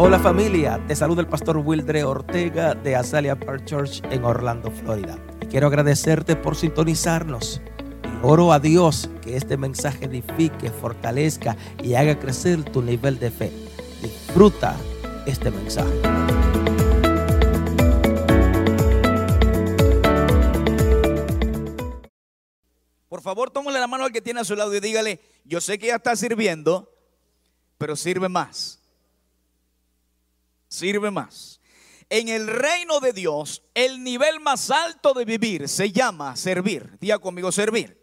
Hola familia, te saluda el pastor Wildre Ortega de Azalea Park Church en Orlando, Florida. Y quiero agradecerte por sintonizarnos. Y oro a Dios que este mensaje edifique, fortalezca y haga crecer tu nivel de fe. Disfruta este mensaje. Por favor, tómale la mano al que tiene a su lado y dígale, yo sé que ya está sirviendo, pero sirve más sirve más. En el reino de Dios, el nivel más alto de vivir se llama servir. Diga conmigo, servir.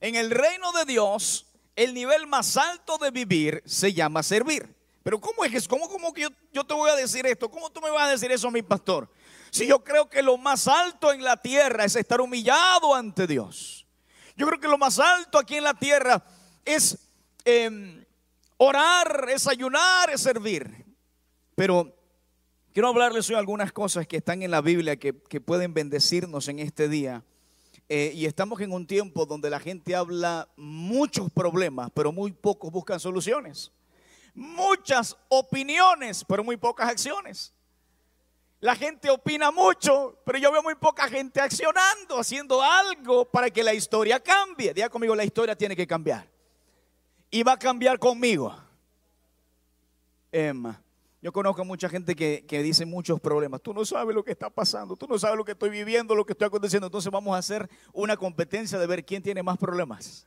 En el reino de Dios, el nivel más alto de vivir se llama servir. Pero ¿cómo es que cómo, cómo que yo, yo, te voy a decir esto? ¿Cómo tú me vas a decir eso, mi pastor? Si yo creo que lo más alto en la tierra es estar humillado ante Dios. Yo creo que lo más alto aquí en la tierra es em, orar, es ayunar, es servir. Pero quiero hablarles hoy algunas cosas que están en la Biblia que, pueden bendecirnos en este día. Eh, y estamos en un tiempo donde la gente habla muchos problemas, pero muy pocos buscan soluciones. Muchas opiniones, pero muy pocas acciones. La gente opina mucho, pero yo veo muy poca gente accionando, haciendo algo para que la historia cambie. Diga conmigo, la historia tiene que cambiar. Y va a cambiar conmigo. Emma. Yo conozco mucha gente que, dice muchos problemas. Tú no sabes lo que está pasando, tú no sabes lo que estoy viviendo, lo que estoy aconteciendo. Entonces vamos a hacer una competencia de ver quién tiene más problemas.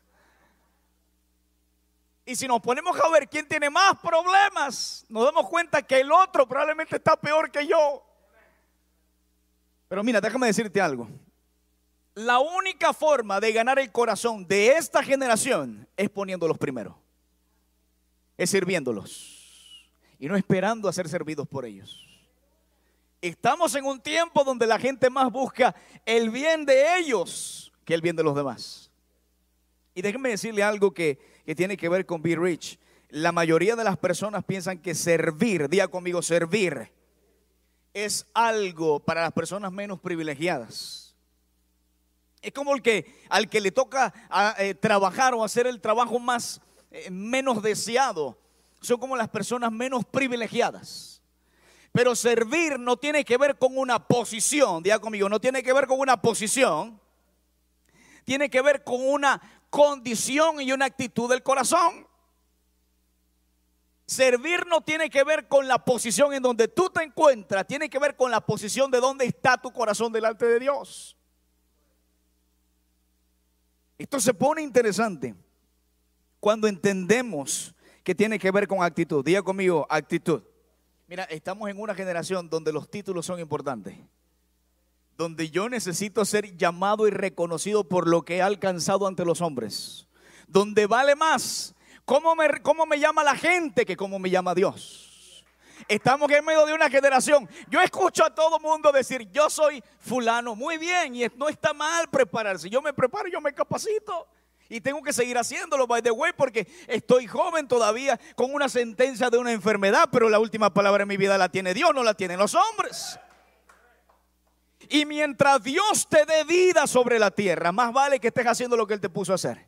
Y si nos ponemos a ver quién tiene más problemas, nos damos cuenta que el otro probablemente está peor que yo. Pero mira, déjame decirte algo. La única forma de ganar el corazón de esta generación es poniéndolos primero. Es sirviéndolos y no esperando a ser servidos por ellos. Estamos en un tiempo donde la gente más busca el bien de ellos que el bien de los demás. Y déjenme decirle algo que, tiene que ver con Be Rich. La mayoría de las personas piensan que servir, diga conmigo, servir, es algo para las personas menos privilegiadas. Es como el que al que le toca eh, trabajar o hacer el trabajo más eh, menos deseado son como las personas menos privilegiadas. Pero servir no tiene que ver con una posición, diga conmigo, no tiene que ver con una posición, tiene que ver con una condición y una actitud del corazón. Servir no tiene que ver con la posición en donde tú te encuentras, tiene que ver con la posición de donde está tu corazón delante de Dios. Esto se pone interesante cuando entendemos que tiene que ver con actitud. Diga conmigo, actitud. Mira, estamos en una generación donde los títulos son importantes. Donde yo necesito ser llamado y reconocido por lo que he alcanzado ante los hombres. Donde vale más cómo me, cómo me llama la gente que cómo me llama Dios. Estamos en medio de una generación. Yo escucho a todo mundo decir, yo soy fulano. Muy bien, y no está mal prepararse. Yo me preparo, yo me capacito. Y tengo que seguir haciéndolo, by the way, porque estoy joven todavía con una sentencia de una enfermedad, pero la última palabra en mi vida la tiene Dios, no la tienen los hombres. Y mientras Dios te dé vida sobre la tierra, más vale que estés haciendo lo que Él te puso a hacer.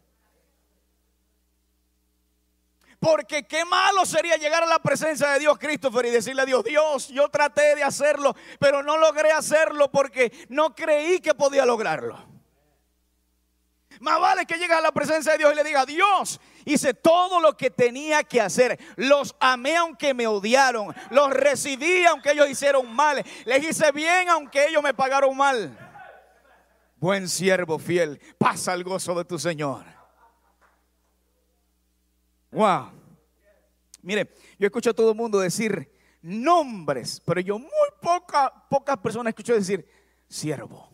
Porque qué malo sería llegar a la presencia de Dios, Christopher, y decirle a Dios, Dios, yo traté de hacerlo, pero no logré hacerlo porque no creí que podía lograrlo. Más vale que llegue a la presencia de Dios y le diga, Dios, hice todo lo que tenía que hacer. Los amé aunque me odiaron. Los recibí aunque ellos hicieron mal. Les hice bien aunque ellos me pagaron mal. Buen siervo fiel, pasa el gozo de tu Señor. Wow. Mire, yo escucho a todo el mundo decir nombres, pero yo muy poca, pocas personas escucho decir siervo.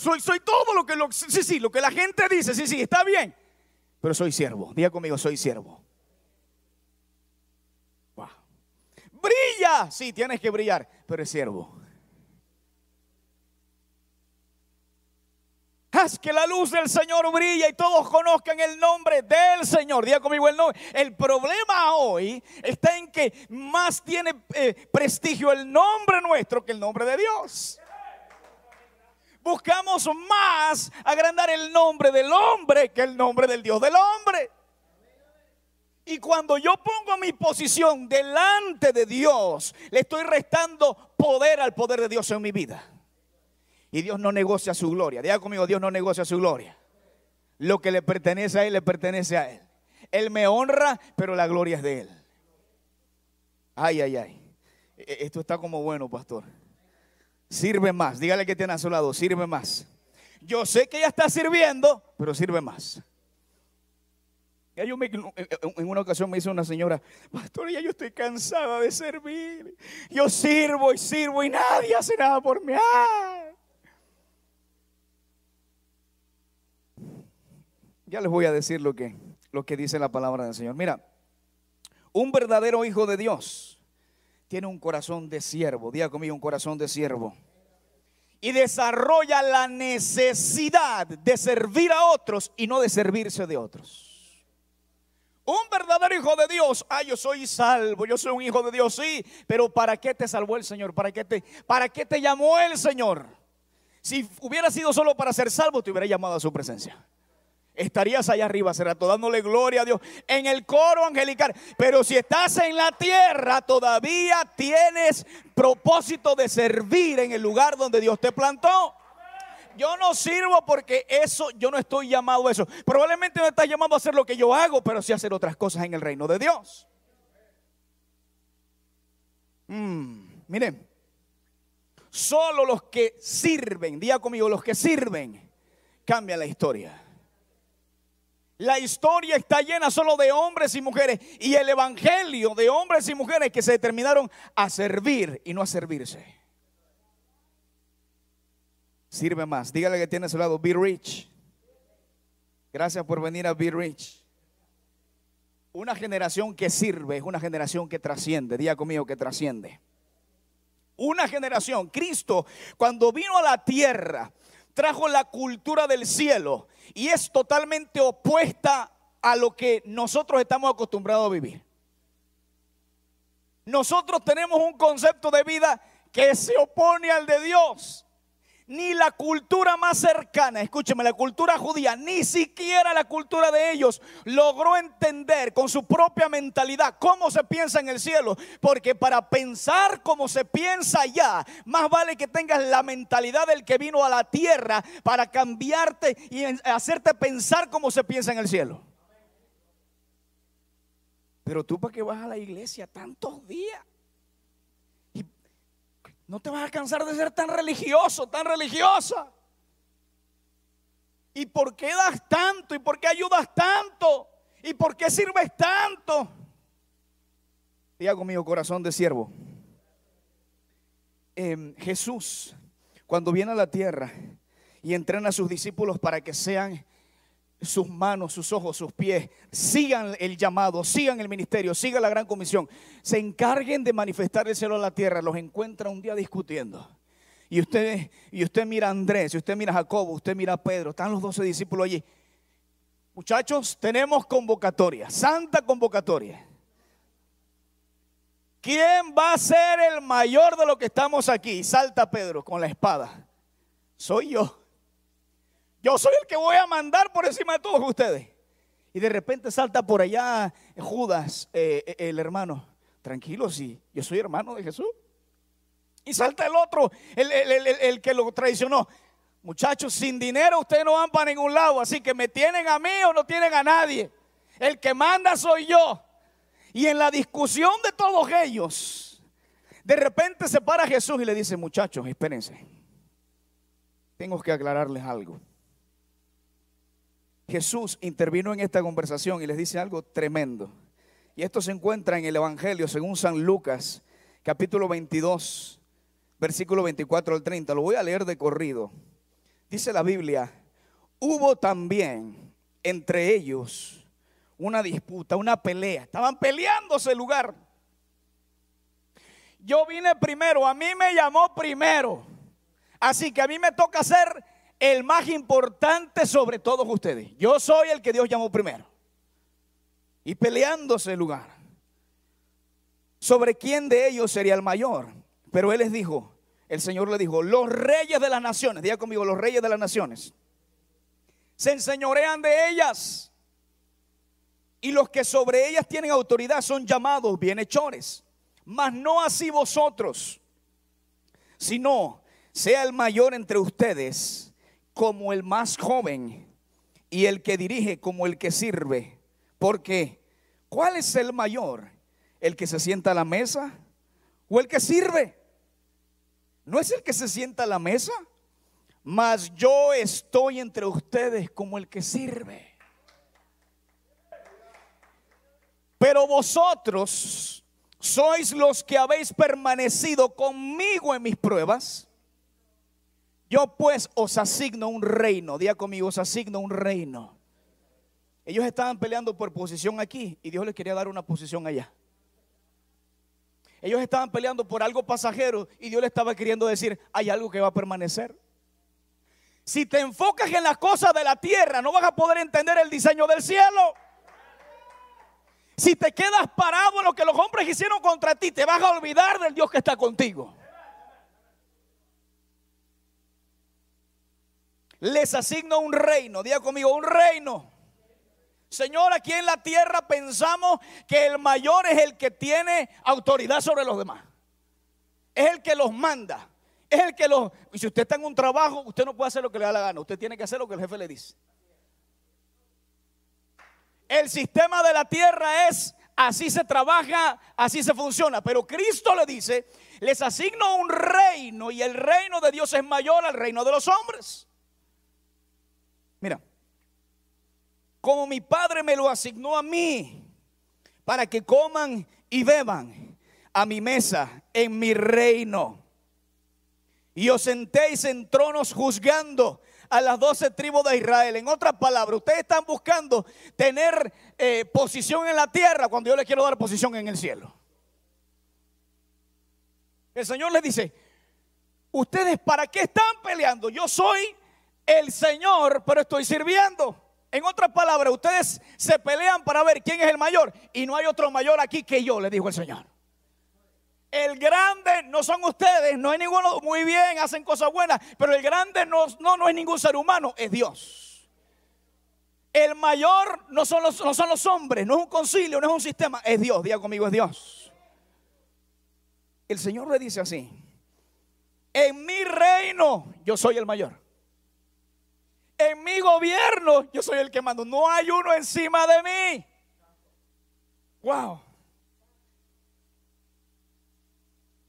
Soy, soy todo lo que, lo, sí, sí, lo que la gente dice, sí, sí, está bien. Pero soy siervo. Diga conmigo, soy siervo. Brilla. Sí, tienes que brillar, pero es siervo. Haz que la luz del Señor brilla y todos conozcan el nombre del Señor. Diga conmigo el nombre. El problema hoy está en que más tiene eh, prestigio el nombre nuestro que el nombre de Dios buscamos más agrandar el nombre del hombre que el nombre del Dios del hombre. Y cuando yo pongo mi posición delante de Dios, le estoy restando poder al poder de Dios en mi vida. Y Dios no negocia su gloria. Diga conmigo, Dios no negocia su gloria. Lo que le pertenece a Él, le pertenece a Él. Él me honra, pero la gloria es de Él. Ay, ay, ay. E, esto está como bueno, pastor. Sirve más. Dígale que tiene a su lado, sirve más. Yo sé que ella está sirviendo, pero sirve más. Yo en una ocasión me dice una señora, pastor, ya yo estoy cansada de servir. Yo sirvo y sirvo y nadie hace nada por mí. Ya les voy a decir lo que, lo que dice la palabra del Señor. Mira, un verdadero hijo de Dios tiene un corazón de siervo. Diga conmigo, un corazón de siervo y desarrolla la necesidad de servir a otros y no de servirse de otros. Un verdadero hijo de Dios, ah, yo soy salvo, yo soy un hijo de Dios, sí, pero ¿para qué te salvó el Señor? ¿Para qué te, para qué te llamó el Señor? Si hubiera sido solo para ser salvo, te hubiera llamado a su presencia estarías allá arriba, Serato, dándole gloria a Dios en el coro angelical. Pero si estás en la tierra, todavía tienes propósito de servir en el lugar donde Dios te plantó. Yo no sirvo porque eso, yo no estoy llamado a eso. Probablemente no estás llamado a hacer lo que yo hago, pero sí a hacer otras cosas en el reino de Dios. Mm, miren, solo los que sirven, diga conmigo, los que sirven, cambian la historia. La historia está llena solo de hombres y mujeres y el evangelio de hombres y mujeres que se determinaron a servir y no a servirse. Sirve más. Dígale que tiene a su lado, be rich. Gracias por venir a Be Rich. Una generación que sirve es una generación que trasciende. Diga conmigo que trasciende. Una generación. Cristo, cuando vino a la tierra, trajo la cultura del cielo y es totalmente opuesta a lo que nosotros estamos acostumbrados a vivir. Nosotros tenemos un concepto de vida que se opone al de Dios ni la cultura más cercana, escúcheme, la cultura judía, ni siquiera la cultura de ellos logró entender con su propia mentalidad cómo se piensa en el cielo. Porque para pensar como se piensa allá, más vale que tengas la mentalidad del que vino a la tierra para cambiarte y hacerte pensar como se piensa en el cielo. Pero tú para qué vas a la iglesia tantos días? No te vas a cansar de ser tan religioso, tan religiosa. ¿Y por qué das tanto? ¿Y por qué ayudas tanto? ¿Y por qué sirves tanto? Diga conmigo, corazón de siervo. Em, Jesús, cuando viene a la tierra y entrena a sus discípulos para que sean sus manos, sus ojos, sus pies, sigan el llamado, sigan el ministerio, sigan la gran comisión, se encarguen de manifestar el cielo a la tierra, los encuentra un día discutiendo. Y usted, y usted mira a Andrés, y usted mira a Jacobo, usted mira a Pedro, están los doce discípulos allí. Muchachos, tenemos convocatoria, santa convocatoria. ¿Quién va a ser el mayor de los que estamos aquí? Salta Pedro con la espada. Soy yo. Yo soy el que voy a mandar por encima de todos ustedes. Y de repente salta por allá Judas, eh, eh, el hermano. Tranquilo, sí, yo soy hermano de Jesús. Y salta el otro, el, el que lo traicionó. Muchachos, sin dinero ustedes no van para ningún lado. Así que me tienen a mí o no tienen a nadie. El que manda soy yo. Y en la discusión de todos ellos, de repente se para Jesús y le dice, muchachos, espérense. Tengo que aclararles algo. Jesús intervino en esta conversación y les dice algo tremendo. Y esto se encuentra en el Evangelio según San Lucas, capítulo 22, versículo 24 al 30. Lo voy a leer de corrido. Dice la Biblia, hubo también entre ellos una disputa, una pelea. Estaban peleándose el lugar. Yo vine primero, a mí me llamó primero. Así que a mí me toca ser el más importante sobre todos ustedes. Yo soy el que Dios llamó primero. Y peleándose el lugar. Sobre quién de ellos sería el mayor. Pero él les dijo, el Señor le dijo, los reyes de las naciones, diga conmigo, los reyes de las naciones, se enseñorean de ellas. y los que sobre ellas tienen autoridad son llamados bienhechores. Mas no así vosotros, sino sea el mayor entre ustedes como el más joven y el que dirige como el que sirve. Porque, ¿cuál es el mayor? ¿El que se sienta a la mesa o el que sirve? ¿No es el que se sienta a la mesa? Mas yo estoy entre ustedes como el que sirve. Pero vosotros sois los que habéis permanecido conmigo en mis pruebas. Yo pues os asigno un reino. Día conmigo, os asigno un reino. Ellos estaban peleando por posición aquí y Dios les quería dar una posición allá. Ellos estaban peleando por algo pasajero y Dios les estaba queriendo decir, hay algo que va a permanecer. Si te enfocas en las cosas de la tierra, no vas a poder entender el diseño del cielo. Si te quedas parado en lo que los hombres hicieron contra ti, te vas a olvidar del Dios que está contigo. Les asigno un reino, diga conmigo, un reino. Señor, aquí en la tierra pensamos que el mayor es el que tiene autoridad sobre los demás. Es el que los manda. Es el que los... Y si usted está en un trabajo, usted no puede hacer lo que le da la gana. Usted tiene que hacer lo que el jefe le dice. El sistema de la tierra es así se trabaja, así se funciona. Pero Cristo le dice, les asigno un reino y el reino de Dios es mayor al reino de los hombres. Mira, como mi Padre me lo asignó a mí, para que coman y beban a mi mesa en mi reino. Y os sentéis en tronos juzgando a las doce tribus de Israel. En otras palabras, ustedes están buscando tener eh, posición en la tierra cuando yo les quiero dar posición en el cielo. El Señor les dice, ustedes para qué están peleando? Yo soy el Señor, pero estoy sirviendo. En otras palabras, ustedes se pelean para ver quién es el mayor y no hay otro mayor aquí que yo, le dijo el Señor. El grande no son ustedes, no hay ninguno, muy bien, hacen cosas buenas, pero el grande no, no, no es ningún ser humano, es Dios. El mayor no son, los, no son los hombres, no es un concilio, no es un sistema, es Dios, diga conmigo, es Dios. El Señor le dice así, en mi reino yo soy el mayor. En mi gobierno yo soy el que mando, no hay uno encima de mí. Wow.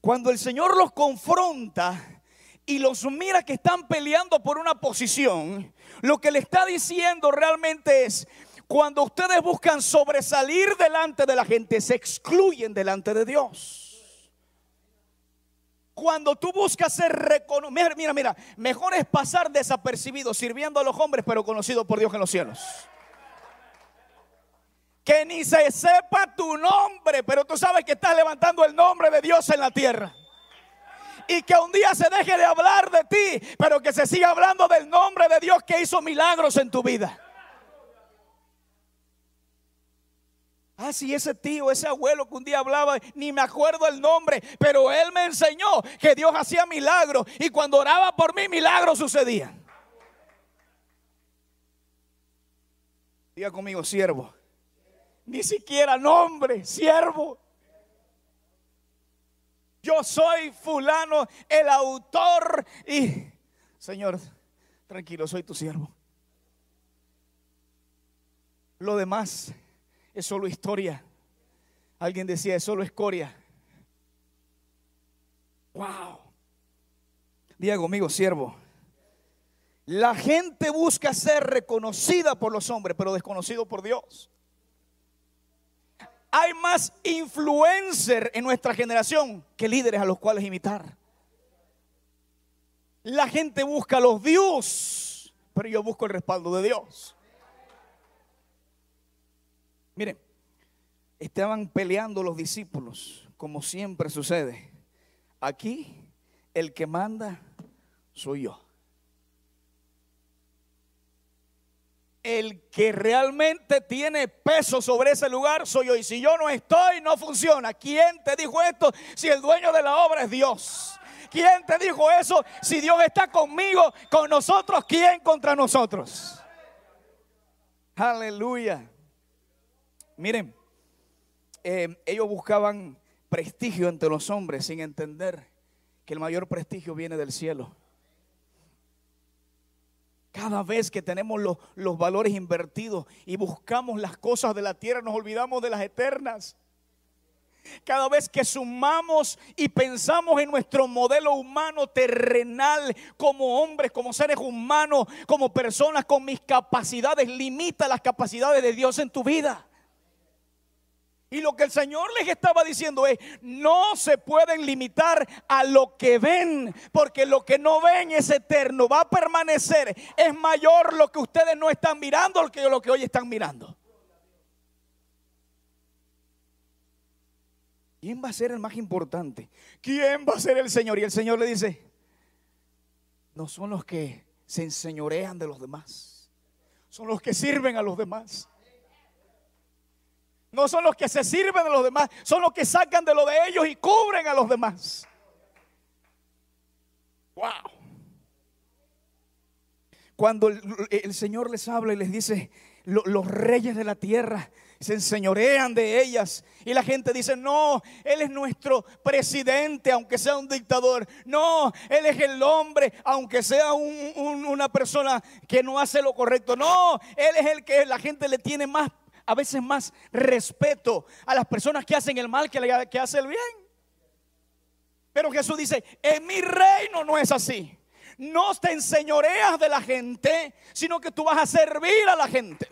Cuando el Señor los confronta y los mira que están peleando por una posición, lo que le está diciendo realmente es, cuando ustedes buscan sobresalir delante de la gente, se excluyen delante de Dios. Cuando tú buscas ser reconocido, mira, mira, mejor es pasar desapercibido sirviendo a los hombres, pero conocido por Dios en los cielos que ni se sepa tu nombre, pero tú sabes que estás levantando el nombre de Dios en la tierra. Y que un día se deje de hablar de ti, pero que se siga hablando del nombre de Dios que hizo milagros en tu vida. Ah, sí, ese tío, ese abuelo que un día hablaba, ni me acuerdo el nombre, pero él me enseñó que Dios hacía milagros y cuando oraba por mí, milagros sucedían. Diga conmigo, siervo ni siquiera nombre, siervo. Yo soy fulano, el autor y, Señor, tranquilo, soy tu siervo. Lo demás es solo historia. Alguien decía, es solo escoria. Wow. Diga conmigo, siervo. La gente busca ser reconocida por los hombres, pero desconocido por Dios hay más influencer en nuestra generación que líderes a los cuales imitar. La gente busca los views, pero yo busco el respaldo de Dios. Miren, estaban peleando los discípulos, como siempre sucede. Aquí el que manda soy yo. el que realmente tiene peso sobre ese lugar soy yo. Y si yo no estoy, no funciona. ¿Quién te dijo esto? Si el dueño de la obra es Dios. ¿Quién te dijo eso? Si Dios está conmigo, con nosotros, ¿quién contra nosotros? Aleluya. Miren, eh, ellos buscaban prestigio entre los hombres sin entender que el mayor prestigio viene del cielo. Cada vez que tenemos los, los valores invertidos y buscamos las cosas de la tierra, nos olvidamos de las eternas. Cada vez que sumamos y pensamos en nuestro modelo humano terrenal como hombres, como seres humanos, como personas con mis capacidades, limita las capacidades de Dios en tu vida. Y lo que el Señor les estaba diciendo es, no se pueden limitar a lo que ven, porque lo que no ven es eterno, va a permanecer. Es mayor lo que ustedes no están mirando que lo que hoy están mirando. ¿Quién va a ser el más importante? ¿Quién va a ser el Señor? Y el Señor le dice, no son los que se enseñorean de los demás, son los que sirven a los demás. No son los que se sirven de los demás, son los que sacan de lo de ellos y cubren a los demás. Wow. Cuando el, Señor les habla y les dice, los reyes de la tierra se enseñorean de ellas. Y la gente dice, no, Él es nuestro presidente, aunque sea un dictador. No, Él es el hombre, aunque sea una persona que no hace lo correcto. No, Él es el que la gente le tiene más a veces más respeto a las personas que hacen el mal que, que hacen el bien. Pero Jesús dice, en mi reino no es así. No te enseñoreas de la gente, sino que tú vas a servir a la gente.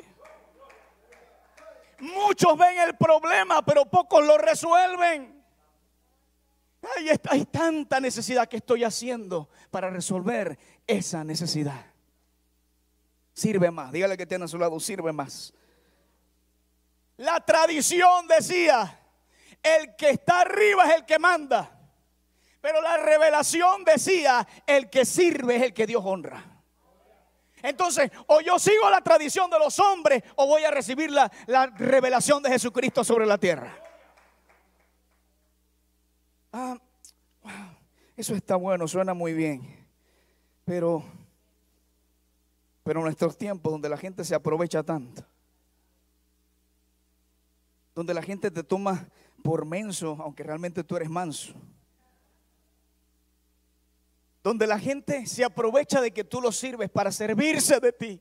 Muchos ven el problema, pero pocos lo resuelven. Hay, hay tanta necesidad que estoy haciendo para resolver esa necesidad. Sirve más. Dígale que tiene a su lado, sirve más. La tradición decía, el que está arriba es el que manda. Pero la revelación decía, el que sirve es el que Dios honra. Entonces, o yo sigo la tradición de los hombres o voy a recibir la, la revelación de Jesucristo sobre la tierra. Ah, eso está bueno, suena muy bien. Pero, pero nuestros tiempos donde la gente se aprovecha tanto donde la gente te toma por menso, aunque realmente tú eres manso. Donde la gente se aprovecha de que tú lo sirves para servirse de ti.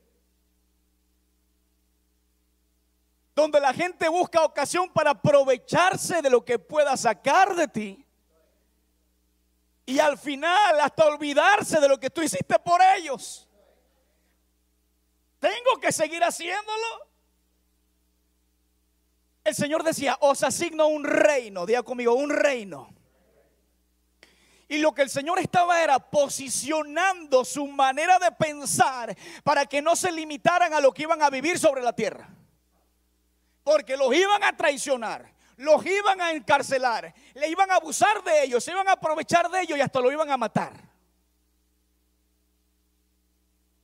Donde la gente busca ocasión para aprovecharse de lo que pueda sacar de ti. Y al final hasta olvidarse de lo que tú hiciste por ellos. Tengo que seguir haciéndolo. El Señor decía, os asigno un reino, diga conmigo, un reino. Y lo que el Señor estaba era posicionando su manera de pensar para que no se limitaran a lo que iban a vivir sobre la tierra. Porque los iban a traicionar, los iban a encarcelar, le iban a abusar de ellos, se iban a aprovechar de ellos y hasta lo iban a matar.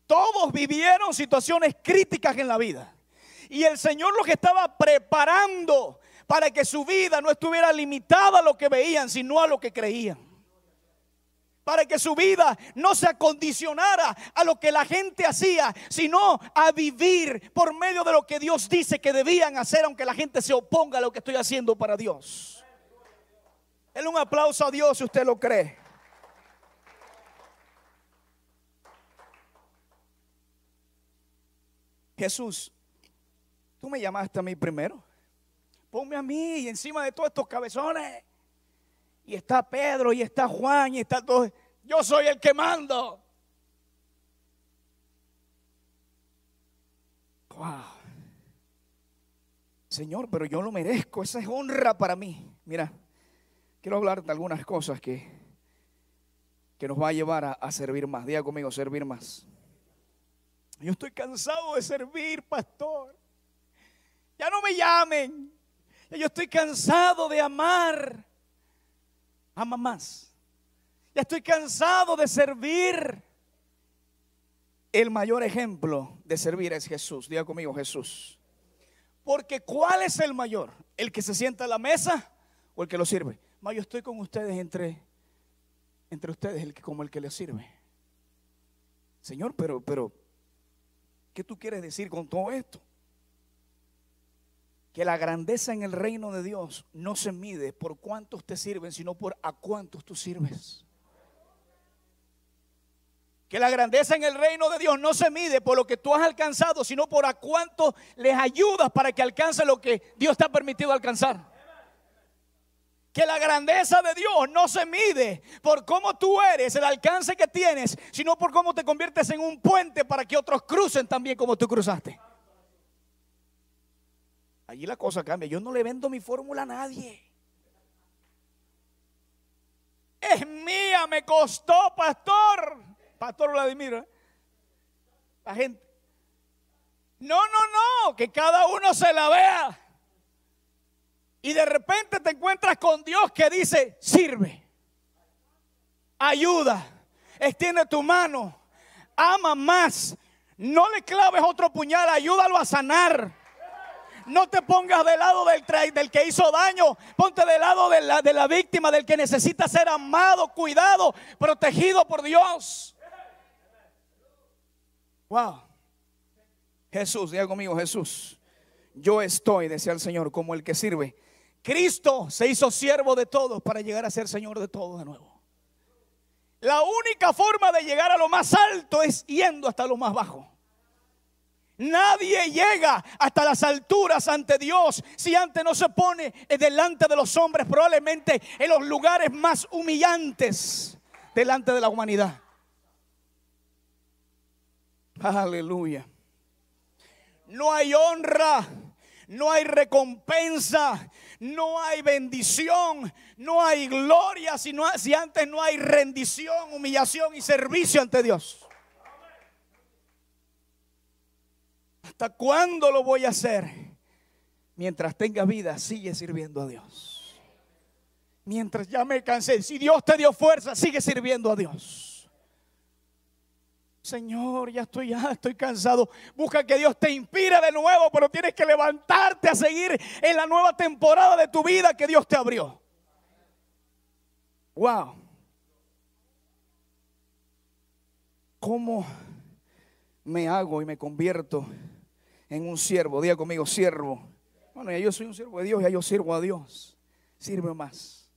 Todos vivieron situaciones críticas en la vida. Y el Señor los estaba preparando para que su vida no estuviera limitada a lo que veían, sino a lo que creían. Para que su vida no se acondicionara a lo que la gente hacía, sino a vivir por medio de lo que Dios dice que debían hacer, aunque la gente se oponga a lo que estoy haciendo para Dios. Denle un aplauso a Dios si usted lo cree. Jesús Tú me llamaste a mí primero. Ponme a mí y encima de todos estos cabezones. Y está Pedro y está Juan y está todo. Yo soy el que mando. Wow. Señor, pero yo lo merezco. Esa es honra para mí. Mira, quiero hablar de algunas cosas que, que nos va a llevar a, a servir más. Diga conmigo, servir más. Yo estoy cansado de servir, pastor. Ya no me llamen. Yo estoy cansado de amar. Ama más. Ya estoy cansado de servir. El mayor ejemplo de servir es Jesús. Diga conmigo Jesús. Porque ¿cuál es el mayor? ¿El que se sienta a la mesa o el que lo sirve? Ma, yo estoy con ustedes entre, entre ustedes, el que, como el que le sirve. Señor, pero, pero, ¿qué tú quieres decir con todo esto? Que la grandeza en el reino de Dios no se mide por cuántos te sirven, sino por a cuántos tú sirves. Que la grandeza en el reino de Dios no se mide por lo que tú has alcanzado, sino por a cuántos les ayudas para que alcance lo que Dios te ha permitido alcanzar. Que la grandeza de Dios no se mide por cómo tú eres, el alcance que tienes, sino por cómo te conviertes en un puente para que otros crucen también como tú cruzaste. Allí la cosa cambia. Yo no le vendo mi fórmula a nadie. Es mía, me costó, pastor. Pastor Vladimir. ¿eh? La gente. No, no, no, que cada uno se la vea. Y de repente te encuentras con Dios que dice, sirve, ayuda, extiende tu mano, ama más, no le claves otro puñal, ayúdalo a sanar. No te pongas del lado del, del que hizo daño. Ponte del lado de la, de la víctima, del que necesita ser amado, cuidado, protegido por Dios. Wow. Jesús, diga conmigo, Jesús. Yo estoy, decía el Señor, como el que sirve. Cristo se hizo siervo de todos para llegar a ser Señor de todos de nuevo. La única forma de llegar a lo más alto es yendo hasta lo más bajo. Nadie llega hasta las alturas ante Dios si antes no se pone delante de los hombres, probablemente en los lugares más humillantes delante de la humanidad. Aleluya. No hay honra, no hay recompensa, no hay bendición, no hay gloria si, si antes no hay rendición, humillación y servicio ante Dios. ¿Hasta cuándo lo voy a hacer? Mientras tenga vida, sigue sirviendo a Dios. Mientras ya me cansé, si Dios te dio fuerza, sigue sirviendo a Dios. Señor, ya estoy, ya estoy cansado. Busca que Dios te inspire de nuevo, pero tienes que levantarte a seguir en la nueva temporada de tu vida que Dios te abrió. Wow. ¿Cómo me hago y me convierto en un siervo. Diga conmigo, siervo. Bueno, ya yo soy un siervo de Dios, ya yo sirvo a Dios. Sirve más.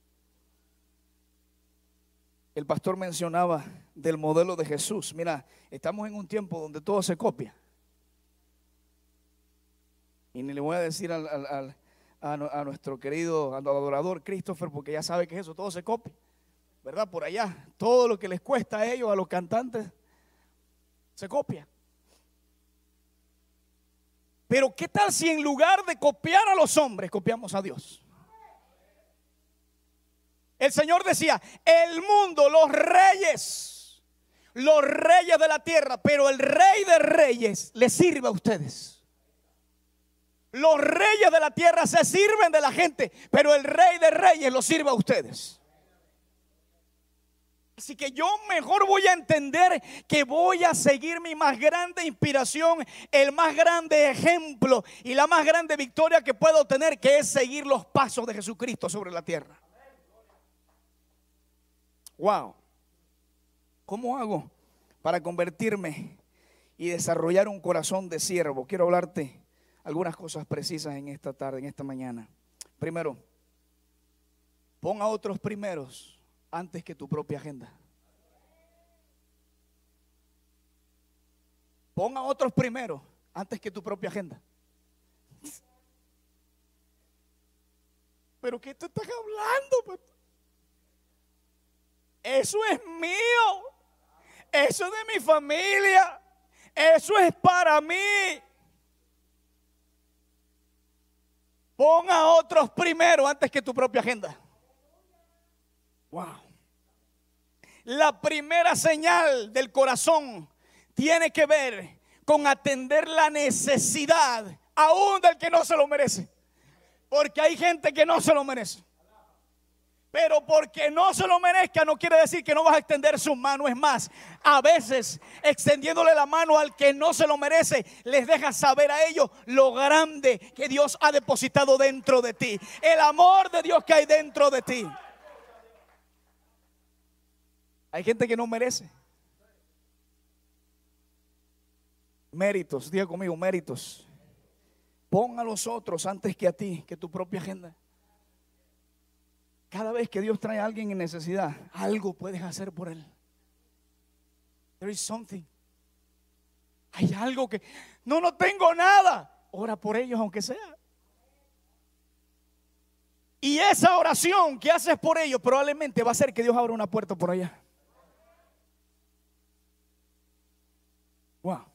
El pastor mencionaba del modelo de Jesús. Mira, estamos en un tiempo donde todo se copia. Y ni le voy a decir al, a, nuestro querido adorador Christopher, porque ya sabe que eso, todo se copia. ¿Verdad? Por allá, todo lo que les cuesta a ellos, a los cantantes, se copia. Pero ¿qué tal si en lugar de copiar a los hombres, copiamos a Dios? El Señor decía, el mundo, los reyes, los reyes de la tierra, pero el rey de reyes le sirve a ustedes. Los reyes de la tierra se sirven de la gente, pero el rey de reyes lo sirve a ustedes. Así que yo mejor voy a entender que voy a seguir mi más grande inspiración, el más grande ejemplo y la más grande victoria que puedo tener, que es seguir los pasos de Jesucristo sobre la tierra. Wow. ¿Cómo hago para convertirme y desarrollar un corazón de siervo? Quiero hablarte algunas cosas precisas en esta tarde, en esta mañana. Primero, pon a otros primeros antes que tu propia agenda. Ponga otros primero antes que tu propia agenda. Pero ¿qué te estás hablando? Eso es mío. Eso es de mi familia. Eso es para mí. Ponga otros primero antes que tu propia agenda. Wow. La primera señal del corazón tiene que ver con atender la necesidad aún del que no se lo merece. Porque hay gente que no se lo merece. Pero porque no se lo merezca no quiere decir que no vas a extender su mano. Es más, a veces extendiéndole la mano al que no se lo merece, les deja saber a ellos lo grande que Dios ha depositado dentro de ti. El amor de Dios que hay dentro de ti. Hay gente que no merece. Méritos, diga conmigo, méritos. Pon a los otros antes que a ti, que tu propia agenda. Cada vez que Dios trae a alguien en necesidad, algo puedes hacer por él. There is something. Hay algo que no, no tengo nada. Ora por ellos aunque sea. Y esa oración que haces por ellos probablemente va a hacer que Dios abra una puerta por allá. Wow.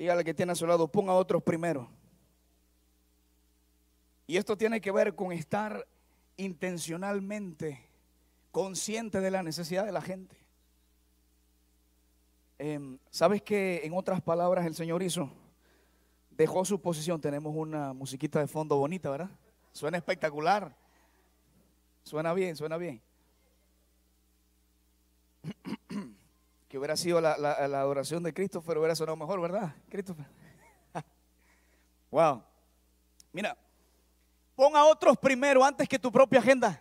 Dígale que tiene a su lado, ponga a otros primero. Y esto tiene que ver con estar intencionalmente consciente de la necesidad de la gente. Em, ¿Sabes que en otras palabras el Señor hizo? Dejó su posición. Tenemos una musiquita de fondo bonita, ¿verdad? Suena espectacular. Suena bien, suena bien. que hubiera sido la, adoración de Christopher, hubiera sonado mejor, ¿verdad? Christopher. wow. Mira, pon a otros primero antes que tu propia agenda.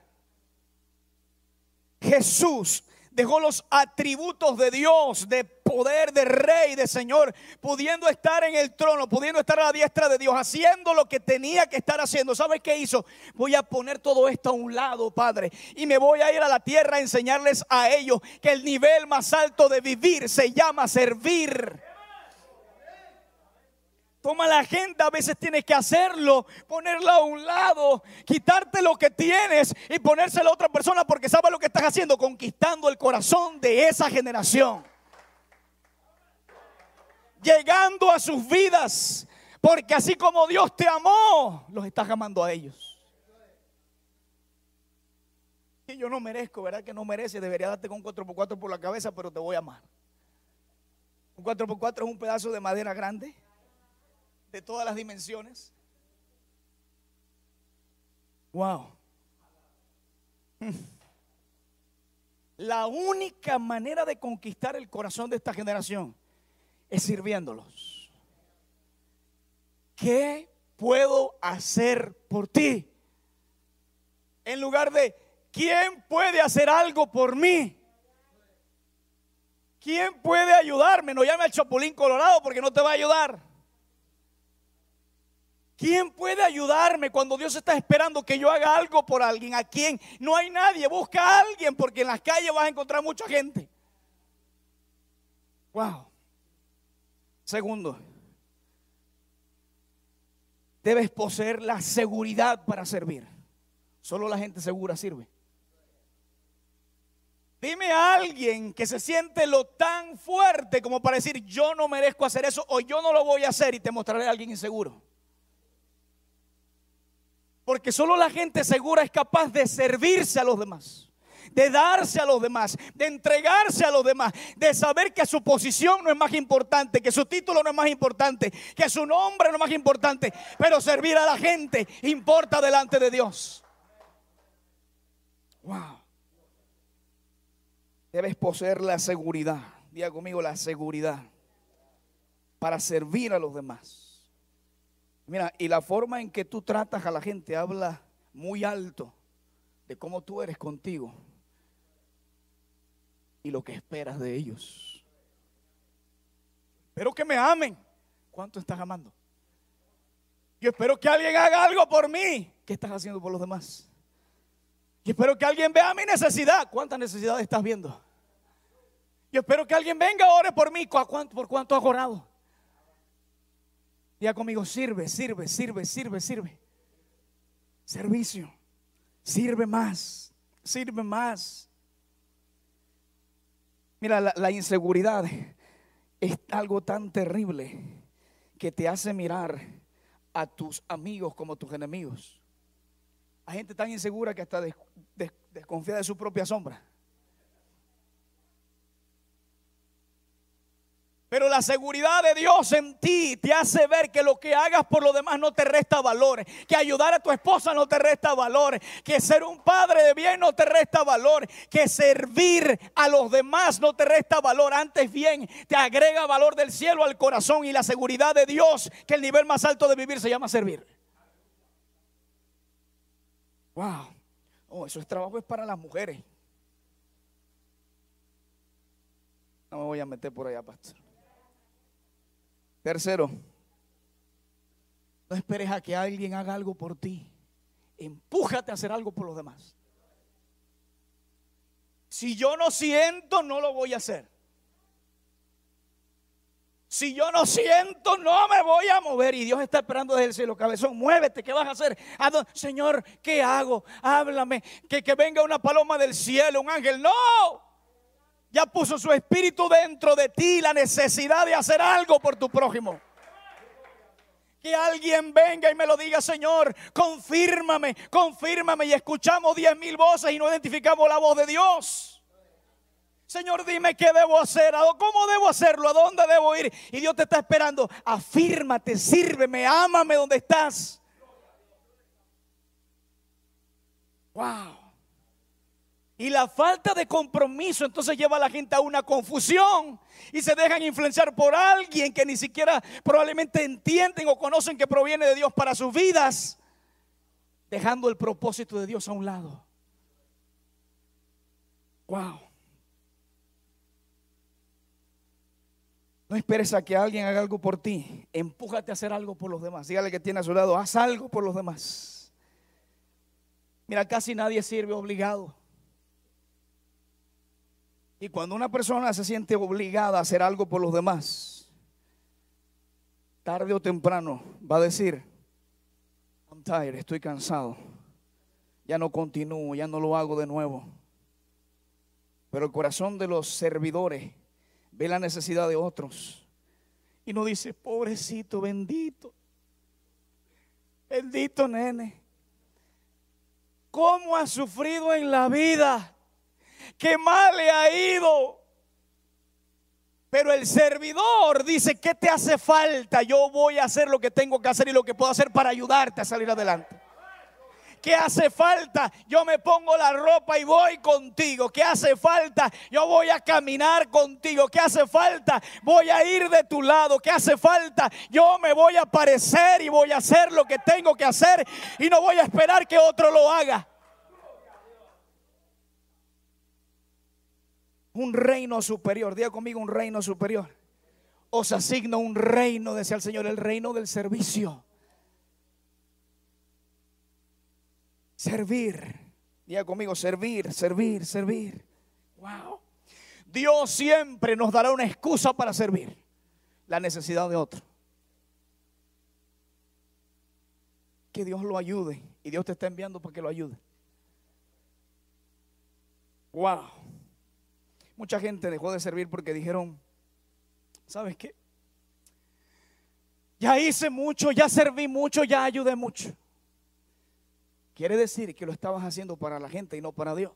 Jesús dejó los atributos de Dios, de poder, de rey, de Señor, pudiendo estar en el trono, pudiendo estar a la diestra de Dios, haciendo lo que tenía que estar haciendo. ¿Sabes qué hizo? Voy a poner todo esto a un lado, Padre, y me voy a ir a la tierra a enseñarles a ellos que el nivel más alto de vivir se llama servir. Toma la agenda, a veces tienes que hacerlo, ponerla a un lado, quitarte lo que tienes y ponérselo a otra persona porque sabes lo que estás haciendo, conquistando el corazón de esa generación. Llegando a sus vidas, porque así como Dios te amó, los estás amando a ellos. Y yo no merezco, ¿verdad? Que no merece, debería darte con 4x4 por la cabeza, pero te voy a amar. Un 4x4 es un pedazo de madera grande de todas las dimensiones. Wow. La única manera de conquistar el corazón de esta generación es sirviéndolos. ¿Qué puedo hacer por ti? En lugar de, ¿quién puede hacer algo por mí? ¿Quién puede ayudarme? No llame al Chapulín Colorado porque no te va a ayudar. ¿Quién puede ayudarme cuando Dios está esperando que yo haga algo por alguien? ¿A quién? No hay nadie. Busca a alguien porque en las calles vas a encontrar mucha gente. Wow. Segundo, debes poseer la seguridad para servir. Solo la gente segura sirve. Dime a alguien que se siente lo tan fuerte como para decir yo no merezco hacer eso o yo no lo voy a hacer y te mostraré a alguien inseguro. Porque solo la gente segura es capaz de servirse a los demás de darse a los demás, de entregarse a los demás, de saber que su posición no es más importante, que su título no es más importante, que su nombre no es más importante, pero servir a la gente importa delante de Dios. Wow. Debes poseer la seguridad, diga conmigo la seguridad, para servir a los demás. Mira, y la forma en que tú tratas a la gente habla muy alto de cómo tú eres contigo y lo que esperas de ellos. Espero que me amen. ¿Cuánto estás amando? Yo espero que alguien haga algo por mí. ¿Qué estás haciendo por los demás? Yo espero que alguien vea mi necesidad. ¿Cuántas necesidades estás viendo? Yo espero que alguien venga ore por mí. ¿Por cuánto has orado? Diga conmigo, sirve, sirve, sirve, sirve, sirve. Servicio. Sirve más, sirve más. Mira, la, inseguridad es algo tan terrible que te hace mirar a tus amigos como tus enemigos. Hay gente tan insegura que hasta desconfía de su propia sombra. Pero la seguridad de Dios en ti te hace ver que lo que hagas por lo demás no te resta valor. Que ayudar a tu esposa no te resta valor. Que ser un padre de bien no te resta valor. Que servir a los demás no te resta valor. Antes bien, te agrega valor del cielo al corazón y la seguridad de Dios. Que el nivel más alto de vivir se llama servir. Wow. Oh, eso es trabajo es para las mujeres. No me voy a meter por allá, pastor. Tercero, No esperes a que alguien haga algo por ti. Empújate a hacer algo por los demás. Si yo no siento, no lo voy a hacer. Si yo no siento, no me voy a mover. Y Dios está esperando desde el cielo, cabezón, muévete, ¿qué vas a hacer? Señor, ¿qué hago? Háblame, que, que venga una paloma del cielo, un ángel. No, ya puso su espíritu dentro de ti, la necesidad de hacer algo por tu prójimo. Que alguien venga y me lo diga, Señor, confírmame, confírmame. Y escuchamos diez mil voces y no identificamos la voz de Dios. Señor, dime qué debo hacer, cómo debo hacerlo, a dónde debo ir. Y Dios te está esperando. Afírmate, sírveme, ámame donde estás. Wow. Y la falta de compromiso entonces lleva a la gente a una confusión y se dejan influenciar por alguien que ni siquiera probablemente entienden o conocen que proviene de Dios para sus vidas, dejando el propósito de Dios a un lado. Wow. No esperes a que alguien haga algo por ti. Empújate a hacer algo por los demás. Dígale que tiene a su lado, haz algo por los demás. Mira, casi nadie sirve obligado. Y cuando una persona se siente obligada a hacer algo por los demás, tarde o temprano va a decir, I'm tired, estoy cansado, ya no continúo, ya no lo hago de nuevo. Pero el corazón de los servidores ve la necesidad de otros y no dice, pobrecito, bendito, bendito nene, ¿cómo ha sufrido en la vida? Que mal le ha ido. Pero el servidor dice, ¿qué te hace falta? Yo voy a hacer lo que tengo que hacer y lo que puedo hacer para ayudarte a salir adelante. ¿Qué hace falta? Yo me pongo la ropa y voy contigo. ¿Qué hace falta? Yo voy a caminar contigo. ¿Qué hace falta? Voy a ir de tu lado. ¿Qué hace falta? Yo me voy a aparecer y voy a hacer lo que tengo que hacer y no voy a esperar que otro lo haga. Un reino superior. Diga conmigo un reino superior. Os asigno un reino, decía el Señor, el reino del servicio. Servir. Diga conmigo, servir, servir, servir. Wow. Dios siempre nos dará una excusa para servir la necesidad de otro. Que Dios lo ayude. Y Dios te está enviando para que lo ayude. Wow. Mucha gente dejó de servir porque dijeron, ¿sabes qué? Ya hice mucho, ya serví mucho, ya ayudé mucho. Quiere decir que lo estabas haciendo para la gente y no para Dios.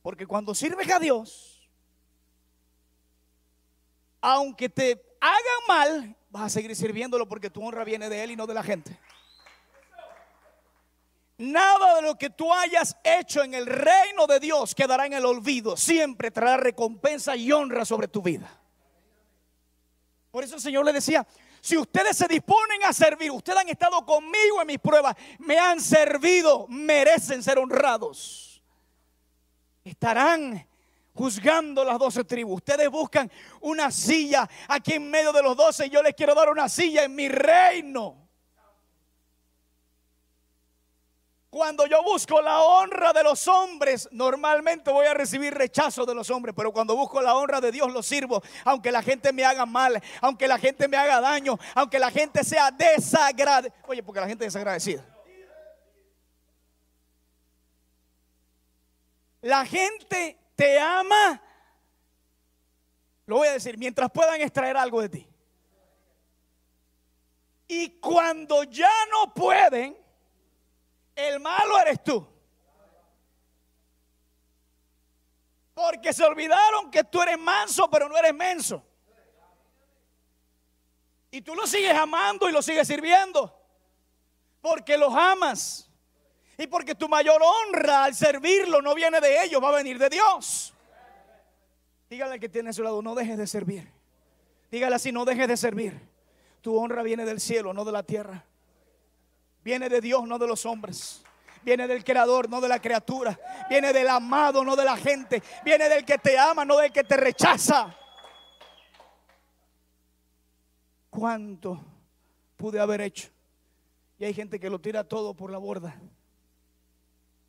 Porque cuando sirves a Dios, aunque te hagan mal, vas a seguir sirviéndolo porque tu honra viene de Él y no de la gente. Nada de lo que tú hayas hecho en el reino de Dios quedará en el olvido. Siempre traerá recompensa y honra sobre tu vida. Por eso el Señor le decía, si ustedes se disponen a servir, ustedes han estado conmigo en mis pruebas, me han servido, merecen ser honrados. Estarán juzgando las doce tribus. Ustedes buscan una silla aquí en medio de los doce yo les quiero dar una silla en mi reino. Cuando yo busco la honra de los hombres, normalmente voy a recibir rechazo de los hombres, pero cuando busco la honra de Dios, lo sirvo, aunque la gente me haga mal, aunque la gente me haga daño, aunque la gente sea desagradecida. Oye, porque la gente es desagradecida. La gente te ama, lo voy a decir, mientras puedan extraer algo de ti. Y cuando ya no pueden, el malo eres tú. Porque se olvidaron que tú eres manso, pero no eres menso. Y tú lo sigues amando y lo sigues sirviendo. Porque los amas. Y porque tu mayor honra al servirlo no viene de ellos, va a venir de Dios. Dígale que tiene a su lado, no dejes de servir. Dígale así, no dejes de servir. Tu honra viene del cielo, no de la tierra. Viene de Dios, no de los hombres. Viene del creador, no de la criatura. Viene del amado, no de la gente. Viene del que te ama, no del que te rechaza. cuánto pude haber hecho. Y hay gente que lo tira todo por la borda.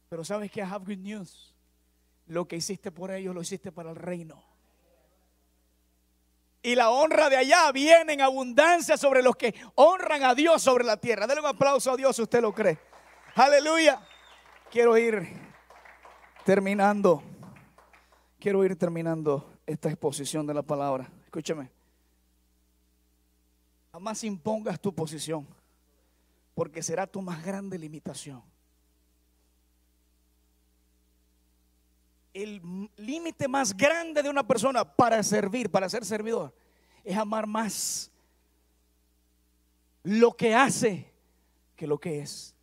Pero sabes que I have good news. Lo que hiciste por ellos lo hiciste para el reino. Y la honra de allá viene en abundancia sobre los que honran a Dios sobre la tierra. Denle un aplauso a Dios si usted lo cree. Aleluya. Quiero ir terminando. Quiero ir terminando esta exposición de la palabra. Escúchame. Jamás impongas tu posición, porque será tu más grande limitación. El límite más grande de una persona para servir, para ser servidor, es amar más lo que hace que lo que es.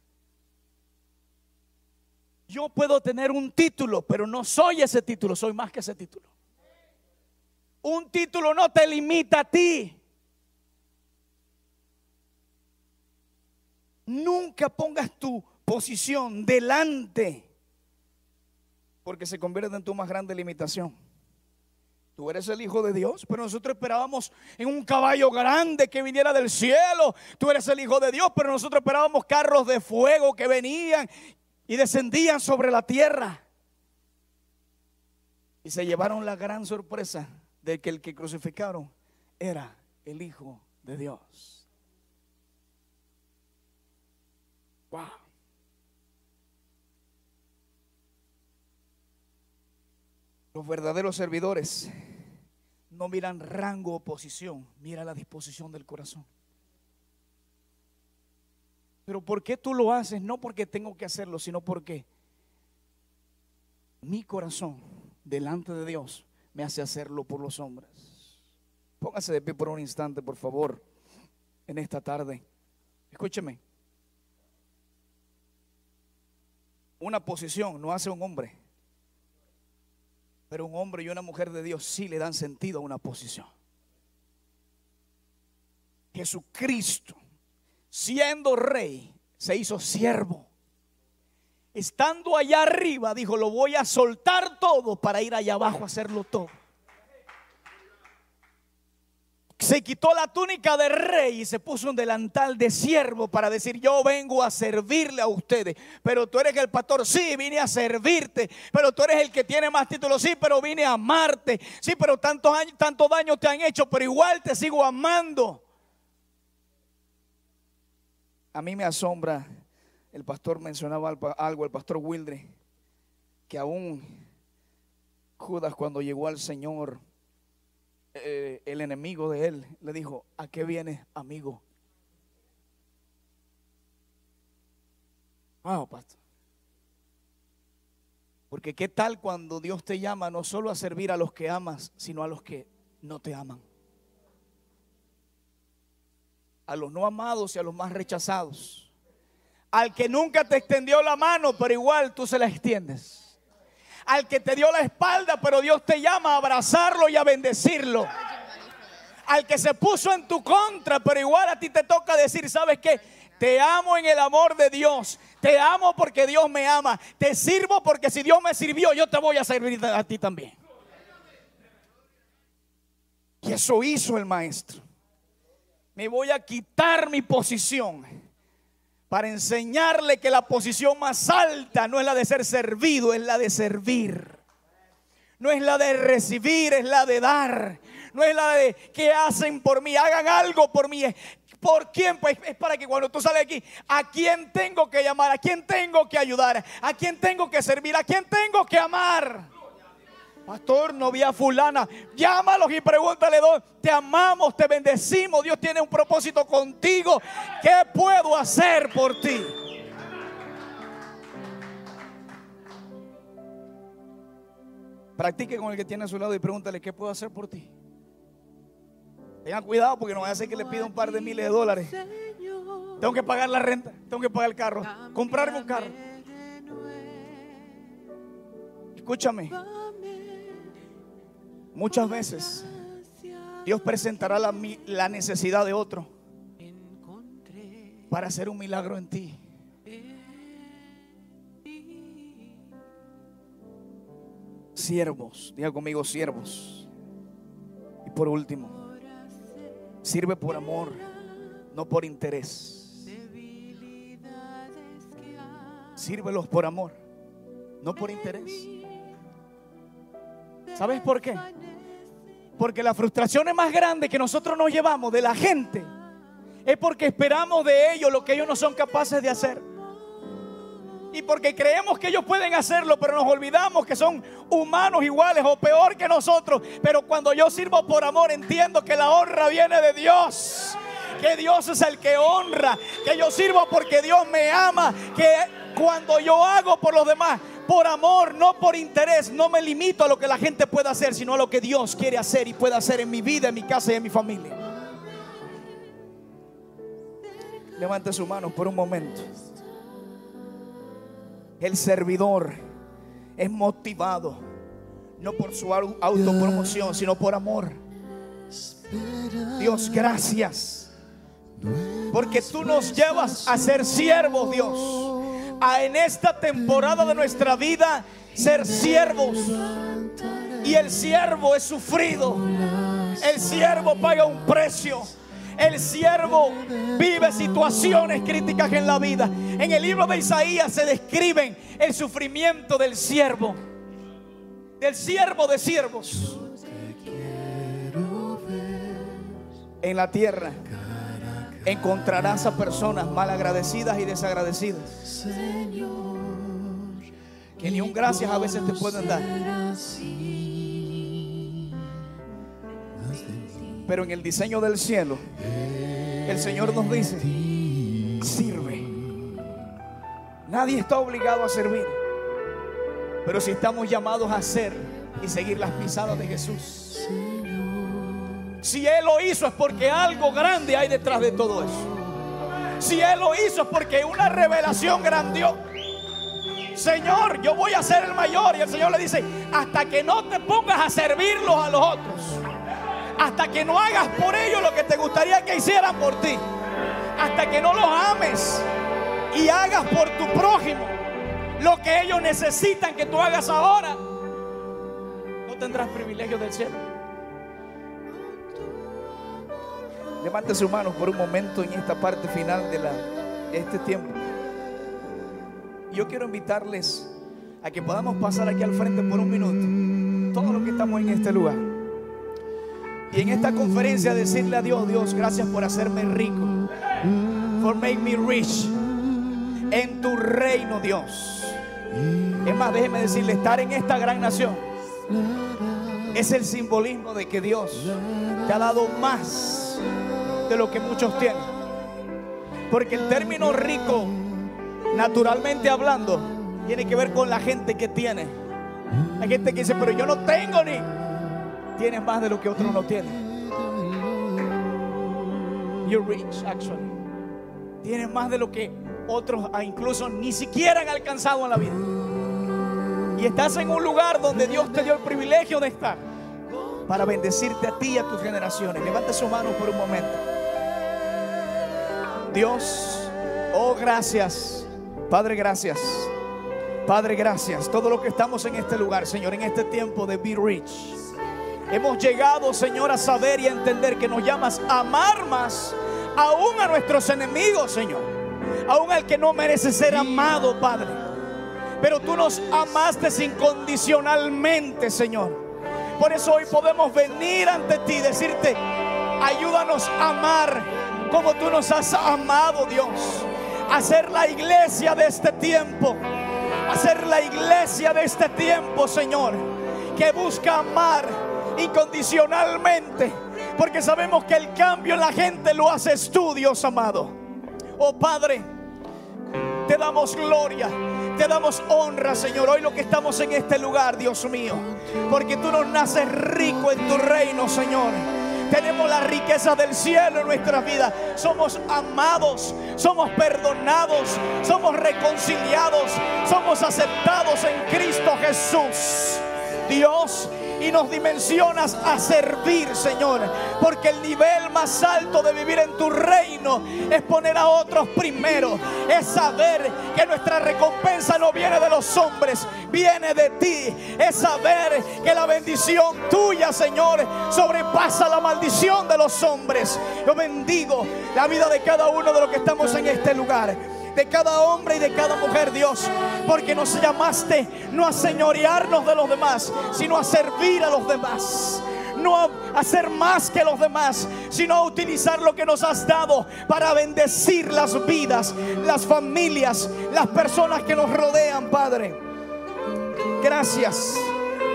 Yo puedo tener un título, pero no soy ese título, soy más que ese título. Un título no te limita a ti. Nunca pongas tu posición delante, porque se convierte en tu más grande limitación. Tú eres el Hijo de Dios, pero nosotros esperábamos en un caballo grande que viniera del cielo. Tú eres el Hijo de Dios, pero nosotros esperábamos carros de fuego que venían y descendían sobre la tierra. Y se llevaron la gran sorpresa de que el que crucificaron era el Hijo de Dios. Wow. Los verdaderos servidores no miran rango o posición, mira la disposición del corazón. Pero ¿por qué tú lo haces? No porque tengo que hacerlo, sino porque mi corazón delante de Dios me hace hacerlo por los hombres. Póngase de pie por un instante, por favor, en esta tarde. Escúcheme. Una posición no hace un hombre, pero un hombre y una mujer de Dios sí le dan sentido a una posición. Jesucristo siendo rey, se hizo siervo. Estando allá arriba, dijo, lo voy a soltar todo para ir allá abajo a hacerlo todo. Se quitó la túnica de rey y se puso un delantal de siervo para decir, yo vengo a servirle a ustedes. Pero tú eres el pastor, sí, vine a servirte. Pero tú eres el que tiene más títulos, sí, pero vine a amarte. Sí, pero tantos años, tanto daño te han hecho, pero igual te sigo amando. A mí me asombra, el pastor mencionaba algo, el pastor Wildre, que aún Judas cuando llegó al Señor, eh, el enemigo de él le dijo, ¿a qué vienes, amigo? Wow, pastor. Porque qué tal cuando Dios te llama no solo a servir a los que amas, sino a los que no te aman a los no amados y a los más rechazados. Al que nunca te extendió la mano, pero igual tú se la extiendes. Al que te dio la espalda, pero Dios te llama a abrazarlo y a bendecirlo. Al que se puso en tu contra, pero igual a ti te toca decir, ¿sabes qué? Te amo en el amor de Dios. Te amo porque Dios me ama. Te sirvo porque si Dios me sirvió, yo te voy a servir a ti también. Y eso hizo el maestro me voy a quitar mi posición para enseñarle que la posición más alta no es la de ser servido, es la de servir. No es la de recibir, es la de dar. No es la de que hacen por mí, hagan algo por mí. ¿Por quién? Pues es para que cuando tú sales aquí, ¿a quién tengo que llamar? ¿A quién tengo que ayudar? ¿A quién tengo que servir? ¿A quién tengo que amar? Pastor, novia fulana, llámalos y pregúntale, te amamos, te bendecimos, Dios tiene un propósito contigo. ¿Qué puedo hacer por ti? Practique con el que tiene a su lado y pregúntale, ¿qué puedo hacer por ti? Tengan cuidado porque no vaya a ser que le pida un par de miles de dólares. Tengo que pagar la renta, tengo que pagar el carro, comprarme un carro. Escúchame. Muchas veces Dios presentará la, necesidad de otro para hacer un milagro en ti. Siervos, diga conmigo siervos. Y por último, Sirve por amor, no por interés. Sírvelos por amor, no por interés. ¿Sabes por qué? Porque la frustración es más grande que nosotros nos llevamos de la gente es porque esperamos de ellos lo que ellos no son capaces de hacer. Y porque creemos que ellos pueden hacerlo, pero nos olvidamos que son humanos iguales o peor que nosotros. Pero cuando yo sirvo por amor, entiendo que la honra viene de Dios. Que Dios es el que honra. Que yo sirvo porque Dios me ama. Que cuando yo hago por los demás, por amor, no por interés, no me limito a lo que la gente pueda hacer, sino a lo que Dios quiere hacer y puede hacer en mi vida, en mi casa y en mi familia. Levante su mano por un momento. El servidor es motivado no por su autopromoción, sino por amor. Dios, gracias. Porque tú nos llevas a ser siervos, Dios. A en esta temporada de nuestra vida ser siervos. Y el siervo es sufrido. El siervo paga un precio. El siervo vive situaciones críticas en la vida. En el libro de Isaías se describen el sufrimiento del siervo. Del siervo de siervos. En la tierra encontrarás a personas malagradecidas y desagradecidas. Que ni un gracias a veces te pueden dar. Pero en el diseño del cielo, el Señor nos dice, sirve. Nadie está obligado a servir. Pero si estamos llamados a hacer y seguir las pisadas de Jesús. Si Él lo hizo es porque algo grande hay detrás de todo eso. Si Él lo hizo es porque una revelación grandiosa. Señor, yo voy a ser el mayor. Y el Señor le dice, hasta que no te pongas a servirlos a los otros hasta que no hagas por ellos lo que te gustaría que hicieran por ti. Hasta que no los ames y hagas por tu prójimo lo que ellos necesitan que tú hagas ahora, no tendrás privilegio del cielo. Levante su mano por un momento en esta parte final de este tiempo. Yo quiero invitarles a que podamos pasar aquí al frente por un minuto. Todos los que estamos en este lugar. Y en esta conferencia decirle a Dios, Dios, gracias por hacerme rico. For make me rich. En tu reino, Dios. Es más, déjeme decirle, estar en esta gran nación es el simbolismo de que Dios te ha dado más de lo que muchos tienen. Porque el término rico, naturalmente hablando, tiene que ver con la gente que tiene. Hay gente que dice, pero yo no tengo ni Tienes más de lo que otros no tienen. You're rich, actually. Tienes más de lo que otros ah, incluso ni siquiera han alcanzado en la vida. Y estás en un lugar donde Dios te dio el privilegio de estar para bendecirte a ti y a tus generaciones. Levante su mano por un momento. Dios, oh gracias. Padre, gracias. Padre, gracias. Todo lo que estamos en este lugar, Señor, en este tiempo de Be Rich. Hemos llegado, Señor, a saber y a entender que nos llamas a amar más aún a nuestros enemigos, Señor. Aún al que no merece ser amado, Padre. Pero tú nos amaste incondicionalmente, Señor. Por eso hoy podemos venir ante ti y decirte, ayúdanos a amar como tú nos has amado, Dios. A ser la iglesia de este tiempo. A ser la iglesia de este tiempo, Señor. Que busca amar incondicionalmente. Porque sabemos que el cambio en la gente lo haces tú, Dios amado. Oh Padre, te damos gloria, te damos honra, Señor. Hoy lo que estamos en este lugar, Dios mío. Porque tú nos naces rico en tu reino, Señor. Tenemos la riqueza del cielo en nuestras vidas. Somos amados, somos perdonados, somos reconciliados, somos aceptados en Cristo Jesús. Dios, y nos dimensionas a servir, Señor. Porque el nivel más alto de vivir en tu reino es poner a otros primero. Es saber que nuestra recompensa no viene de los hombres, viene de ti. Es saber que la bendición tuya, Señor, sobrepasa la maldición de los hombres. Yo bendigo la vida de cada uno de los que estamos en este lugar de cada hombre y de cada mujer, Dios, porque nos llamaste no a señorearnos de los demás, sino a servir a los demás. No a hacer más que los demás, sino a utilizar lo que nos has dado para bendecir las vidas, las familias, las personas que nos rodean, Padre. Gracias,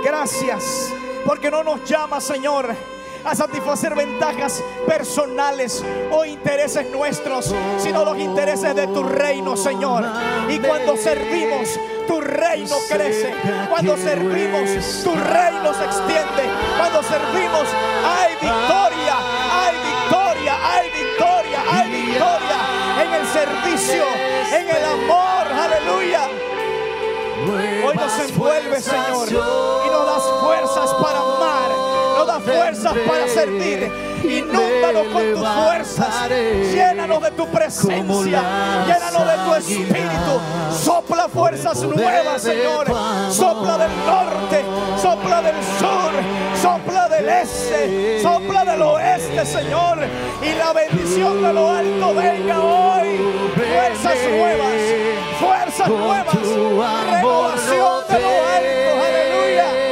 gracias, porque no nos llama, Señor a satisfacer ventajas personales o intereses nuestros, sino los intereses de tu reino, Señor. Y cuando servimos, tu reino crece. Cuando servimos, tu reino se extiende. Cuando servimos, hay victoria, hay victoria, hay victoria, hay victoria en el servicio, en el amor. Aleluya. Hoy nos envuelve, Señor, y nos das da fuerzas para servir. Inúndanos con tus fuerzas. Llénanos de tu presencia. Llénanos de tu espíritu. Sopla fuerzas nuevas, Señor. Sopla del norte. Sopla del sur. Sopla del este. Sopla del oeste, Señor. Y la bendición de lo alto venga hoy. Fuerzas nuevas. Fuerzas nuevas. Renovación de lo alto. Aleluya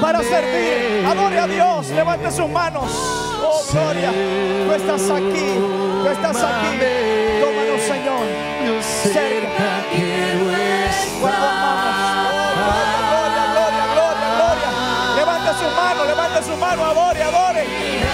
para servir. Adore a Dios, levante sus manos. Oh, gloria. Tú estás aquí, tú estás aquí. Tómanos, Señor. Cerca quiero estar. gloria, gloria, gloria, gloria. Levante su mano, levante su mano. Adore, adore. Adore,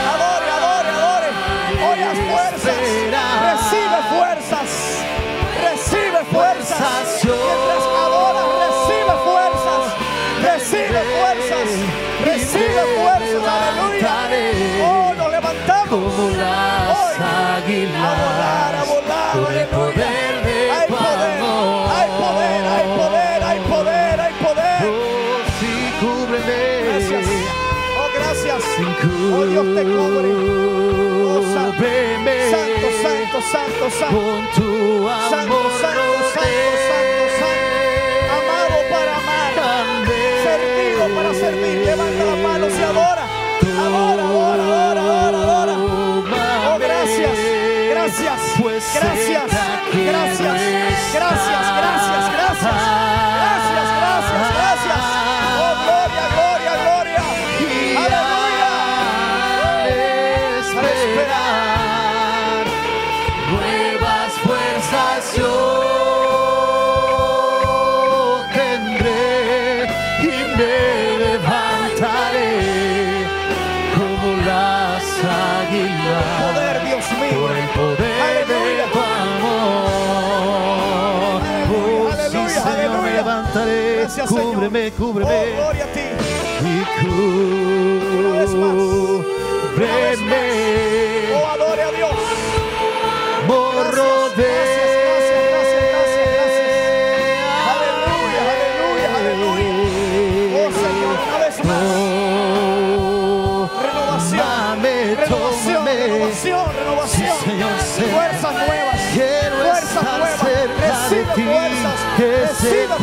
Bonne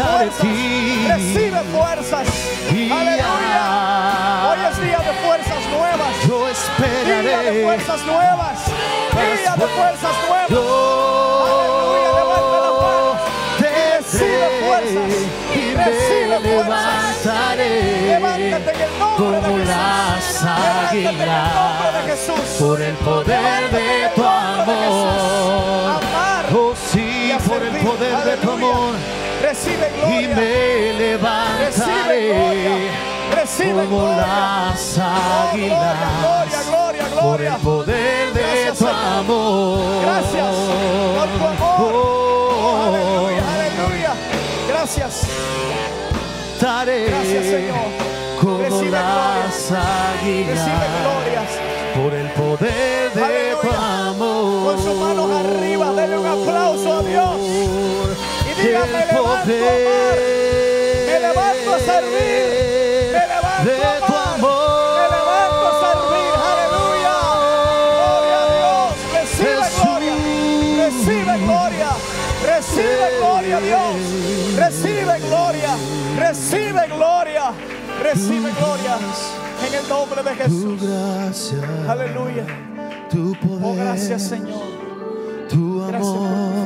fuerzas. ti. Recibe fuerzas. Y Aleluya. Hoy es día de fuerzas nuevas. Yo Día de esperaré. fuerzas nuevas. Día de fuerzas nuevas. Yo Aleluya, levanta las manos. te Recibe fuerzas. y Recibe fuerzas. levantaré Levántate en el nombre de como Jesús. las Levántate en el nombre de águilas Jesús. por el poder de tu amor. Amar Oh sí, por el poder de tu amor Recibe y gloria. me Recibe levantaré gloria. Recibe como gloria. las Oh, gloria, gloria, águilas gloria, por el poder de Gracias, tu Señor. amor. Gracias por tu amor. Oh, Aleluya, aleluya. Gracias. Gracias, Señor. como Recibe las Recibe águilas glorias. por el poder de tu Aleluya. amor. Con sus manos arriba, denle un aplauso a Dios. Diga, me levanto a amar. Me levanto a servir. Me levanto de a tu amor. Me levanto a servir. Aleluya. Gloria a Dios. Recibe Jesús. gloria. Recibe gloria. Recibe gloria, Dios. Recibe gloria. Recibe gloria. Recibe gloria. En el nombre de Jesús. gracia, Aleluya. tu poder, Oh, gracias, Señor. tu amor, Gracias por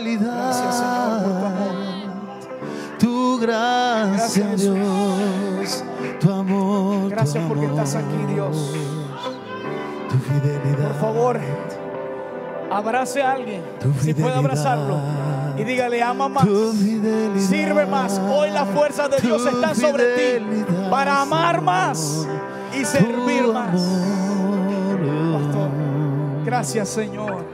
fidelidad, Gracias, Señor, por tu amor. tu gracia, Gracias. Dios, tu amor, tu Gracias porque amor, estás aquí, Dios. tu fidelidad, Por favor, abrace a alguien. Tu Si puede abrazarlo. Y dígale, ama más. tu Sirve más. Hoy las fuerzas de Dios Tu están sobre ti. Para amar más y servir tu más. Pastor, gracias Señor.